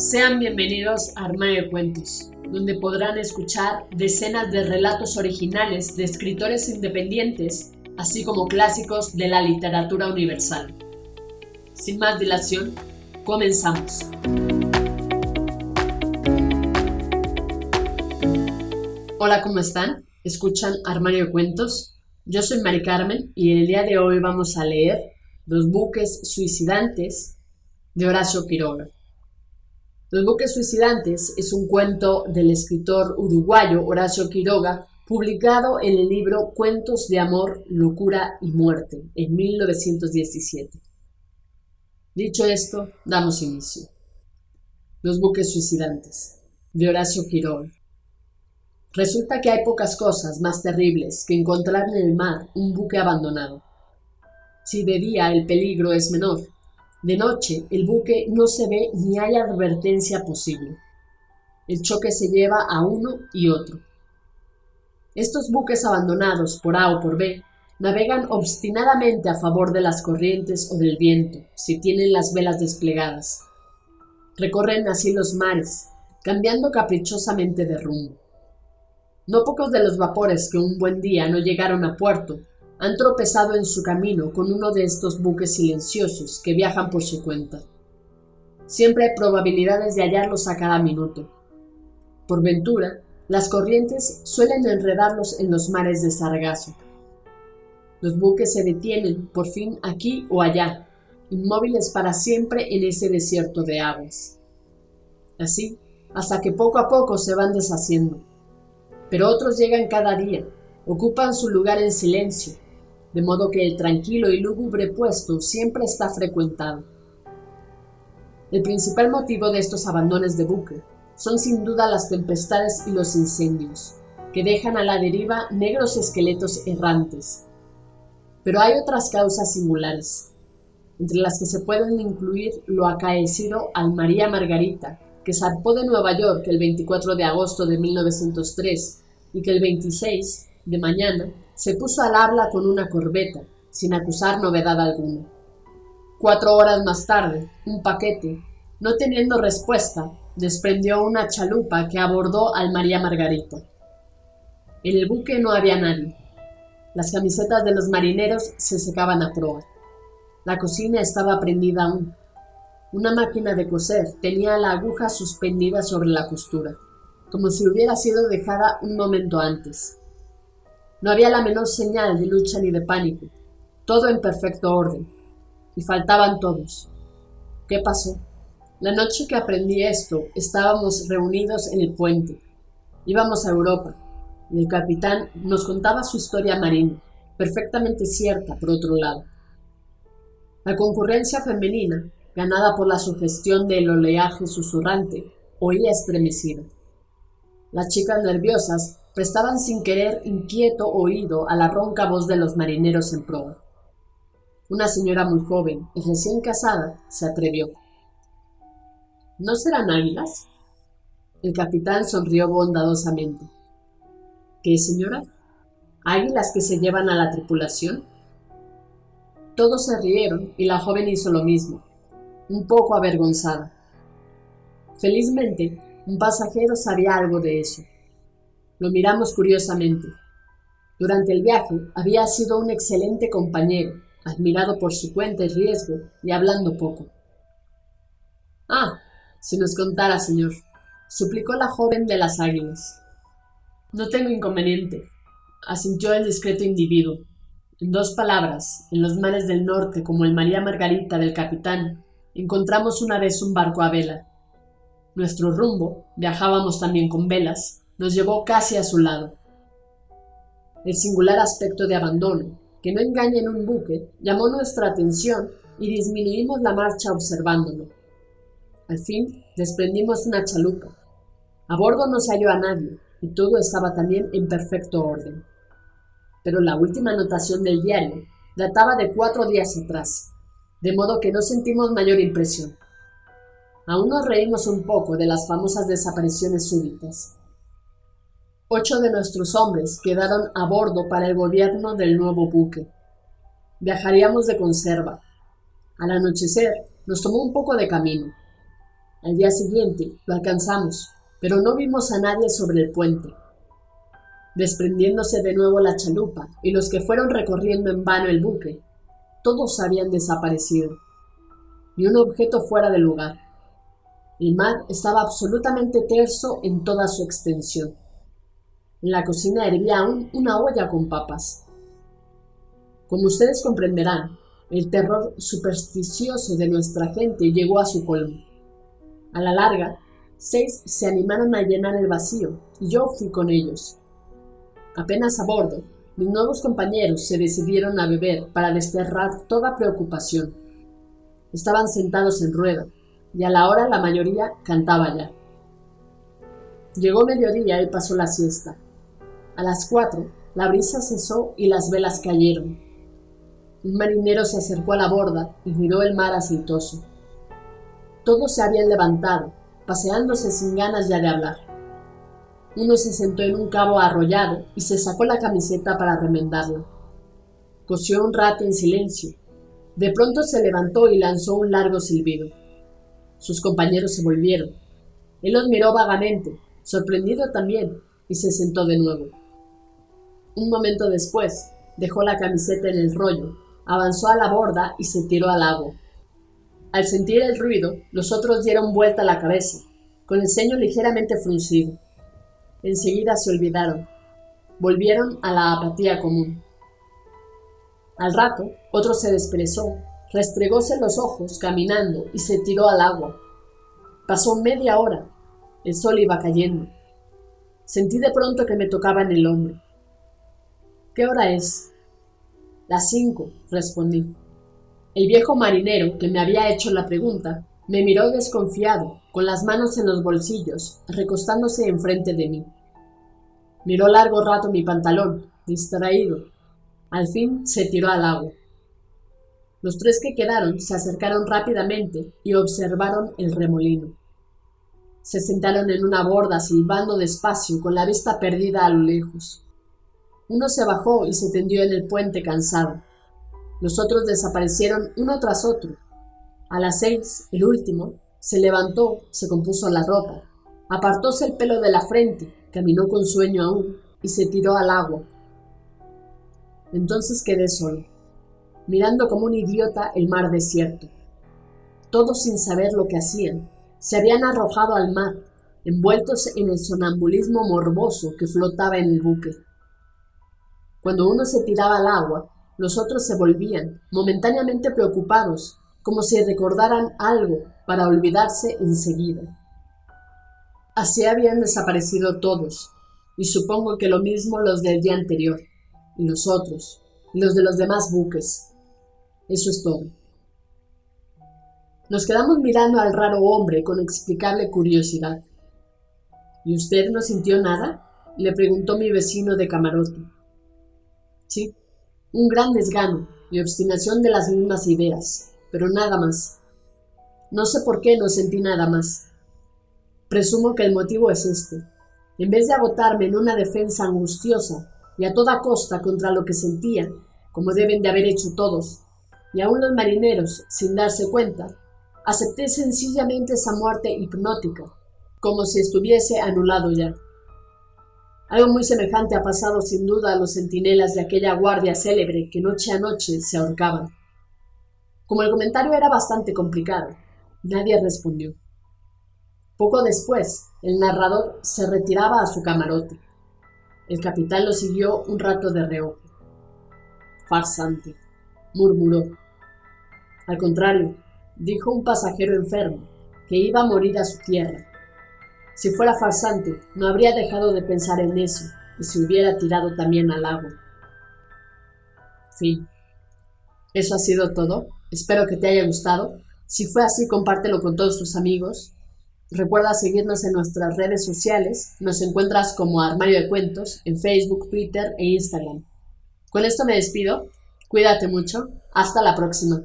Sean bienvenidos a Armario de Cuentos, donde podrán escuchar decenas de relatos originales de escritores independientes, así como clásicos de la literatura universal. Sin más dilación, comenzamos. Hola, ¿cómo están? ¿Escuchan Armario de Cuentos? Yo soy Mari Carmen y en el día de hoy vamos a leer Los buques suicidantes de Horacio Quiroga. Los buques suicidantes es un cuento del escritor uruguayo Horacio Quiroga, publicado en el libro Cuentos de Amor, Locura y Muerte, en 1917. Dicho esto, damos inicio. Los buques suicidantes, de Horacio Quiroga. Resulta que hay pocas cosas más terribles que encontrar en el mar un buque abandonado. Si de día el peligro es menor, de noche el buque no se ve ni hay advertencia posible. El choque se lleva a uno y otro. Estos buques abandonados por A o por B navegan obstinadamente a favor de las corrientes o del viento, si tienen las velas desplegadas. Recorren así los mares, cambiando caprichosamente de rumbo. No pocos de los vapores que un buen día no llegaron a puerto han tropezado en su camino con uno de estos buques silenciosos que viajan por su cuenta. Siempre hay probabilidades de hallarlos a cada minuto. Por ventura, las corrientes suelen enredarlos en los mares de sargazo. Los buques se detienen, por fin, aquí o allá, inmóviles para siempre en ese desierto de aguas. Así, hasta que poco a poco se van deshaciendo. Pero otros llegan cada día, ocupan su lugar en silencio, de modo que el tranquilo y lúgubre puesto siempre está frecuentado. El principal motivo de estos abandones de buque son sin duda las tempestades y los incendios, que dejan a la deriva negros esqueletos errantes. Pero hay otras causas singulares, entre las que se pueden incluir lo acaecido al María Margarita, que zarpó de Nueva York el 24 de agosto de 1903 y que el 26 de mañana se puso al habla con una corbeta, sin acusar novedad alguna. Cuatro horas más tarde, un paquete, no teniendo respuesta, desprendió una chalupa que abordó al María Margarita. En el buque no había nadie. Las camisetas de los marineros se secaban a proa. La cocina estaba prendida aún. Una máquina de coser tenía la aguja suspendida sobre la costura, como si hubiera sido dejada un momento antes. No había la menor señal de lucha ni de pánico, todo en perfecto orden. Y faltaban todos. ¿Qué pasó? La noche que aprendí esto, estábamos reunidos en el puente. Íbamos a Europa, y el capitán nos contaba su historia marina, perfectamente cierta, por otro lado. La concurrencia femenina, ganada por la sugestión del oleaje susurrante, oía estremecida. Las chicas nerviosas prestaban sin querer inquieto oído a la ronca voz de los marineros en proa. Una señora muy joven y recién casada se atrevió. ¿No serán águilas? El capitán sonrió bondadosamente. ¿Qué, señora? ¿Águilas que se llevan a la tripulación? Todos se rieron y la joven hizo lo mismo, un poco avergonzada. Felizmente, un pasajero sabía algo de eso. Lo miramos curiosamente. Durante el viaje había sido un excelente compañero, admirado por su cuenta y riesgo y hablando poco. Ah, si nos contara, señor, suplicó la joven de las águilas. No tengo inconveniente, asintió el discreto individuo. En dos palabras, en los mares del norte, como el María Margarita del capitán, encontramos una vez un barco a vela. Nuestro rumbo, viajábamos también con velas, nos llevó casi a su lado. El singular aspecto de abandono, que no engaña en un buque, llamó nuestra atención y disminuimos la marcha observándolo. Al fin desprendimos una chalupa. A bordo no se halló a nadie y todo estaba también en perfecto orden. Pero la última anotación del diario databa de cuatro días atrás, de modo que no sentimos mayor impresión. Aún nos reímos un poco de las famosas desapariciones súbitas. Ocho de nuestros hombres quedaron a bordo para el gobierno del nuevo buque. Viajaríamos de conserva. Al anochecer nos tomó un poco de camino. Al día siguiente lo alcanzamos, pero no vimos a nadie sobre el puente. Desprendiéndose de nuevo la chalupa y los que fueron recorriendo en vano el buque, todos habían desaparecido. Ni un objeto fuera del lugar. El mar estaba absolutamente terso en toda su extensión. En la cocina hervía aún una olla con papas. Como ustedes comprenderán, el terror supersticioso de nuestra gente llegó a su colmo. A la larga, seis se animaron a llenar el vacío y yo fui con ellos. Apenas a bordo, mis nuevos compañeros se decidieron a beber para desterrar toda preocupación. Estaban sentados en rueda y a la hora la mayoría cantaba ya. Llegó mediodía y pasó la siesta. A las cuatro, la brisa cesó y las velas cayeron. Un marinero se acercó a la borda y miró el mar aceitoso. Todos se habían levantado, paseándose sin ganas ya de hablar. Uno se sentó en un cabo arrollado y se sacó la camiseta para remendarla. Cosió un rato en silencio. De pronto se levantó y lanzó un largo silbido. Sus compañeros se volvieron. Él los miró vagamente, sorprendido también, y se sentó de nuevo. Un momento después, dejó la camiseta en el rollo avanzó a la borda y se tiró al agua. Al sentir el ruido, los otros dieron vuelta la cabeza, con el ceño ligeramente fruncido. Enseguida se olvidaron. Volvieron a la apatía común. Al rato, otro se desperezó, restregóse los ojos caminando y se tiró al agua. Pasó media hora. El sol iba cayendo. Sentí de pronto que me tocaba en el hombro. ¿Qué hora es? Las cinco, respondí. El viejo marinero, que me había hecho la pregunta, me miró desconfiado, con las manos en los bolsillos, recostándose enfrente de mí. Miró largo rato mi pantalón, distraído. Al fin se tiró al agua. Los tres que quedaron se acercaron rápidamente y observaron el remolino. Se sentaron en una borda silbando despacio con la vista perdida a lo lejos. Uno se bajó y se tendió en el puente cansado. Los otros desaparecieron uno tras otro. A las seis, el último, se levantó, se compuso la ropa, apartóse el pelo de la frente, caminó con sueño aún y se tiró al agua. Entonces quedé solo, mirando como un idiota el mar desierto. Todos sin saber lo que hacían, se habían arrojado al mar, envueltos en el sonambulismo morboso que flotaba en el buque. Cuando uno se tiraba al agua, los otros se volvían, momentáneamente preocupados, como si recordaran algo para olvidarse enseguida. Así habían desaparecido todos, y supongo que lo mismo los del día anterior, y los otros, y los de los demás buques. Eso es todo. Nos quedamos mirando al raro hombre con explicable curiosidad. ¿Y usted no sintió nada? le preguntó mi vecino de camarote. Sí, un gran desgano y obstinación de las mismas ideas, pero nada más. No sé por qué no sentí nada más. Presumo que el motivo es este. En vez de agotarme en una defensa angustiosa y a toda costa contra lo que sentía, como deben de haber hecho todos, y aún los marineros, sin darse cuenta, acepté sencillamente esa muerte hipnótica, como si estuviese anulado ya. Algo muy semejante ha pasado sin duda a los centinelas de aquella guardia célebre que noche a noche se ahorcaban. Como el comentario era bastante complicado, nadie respondió. Poco después, el narrador se retiraba a su camarote. El capitán lo siguió un rato de reojo. Farsante, murmuró. Al contrario, dijo un pasajero enfermo, que iba a morir a su tierra, si fuera farsante, no habría dejado de pensar en eso y se hubiera tirado también al agua. Fin. Eso ha sido todo. Espero que te haya gustado. Si fue así, compártelo con todos tus amigos. Recuerda seguirnos en nuestras redes sociales. Nos encuentras como Armario de Cuentos en Facebook, Twitter e Instagram. Con esto me despido. Cuídate mucho. Hasta la próxima.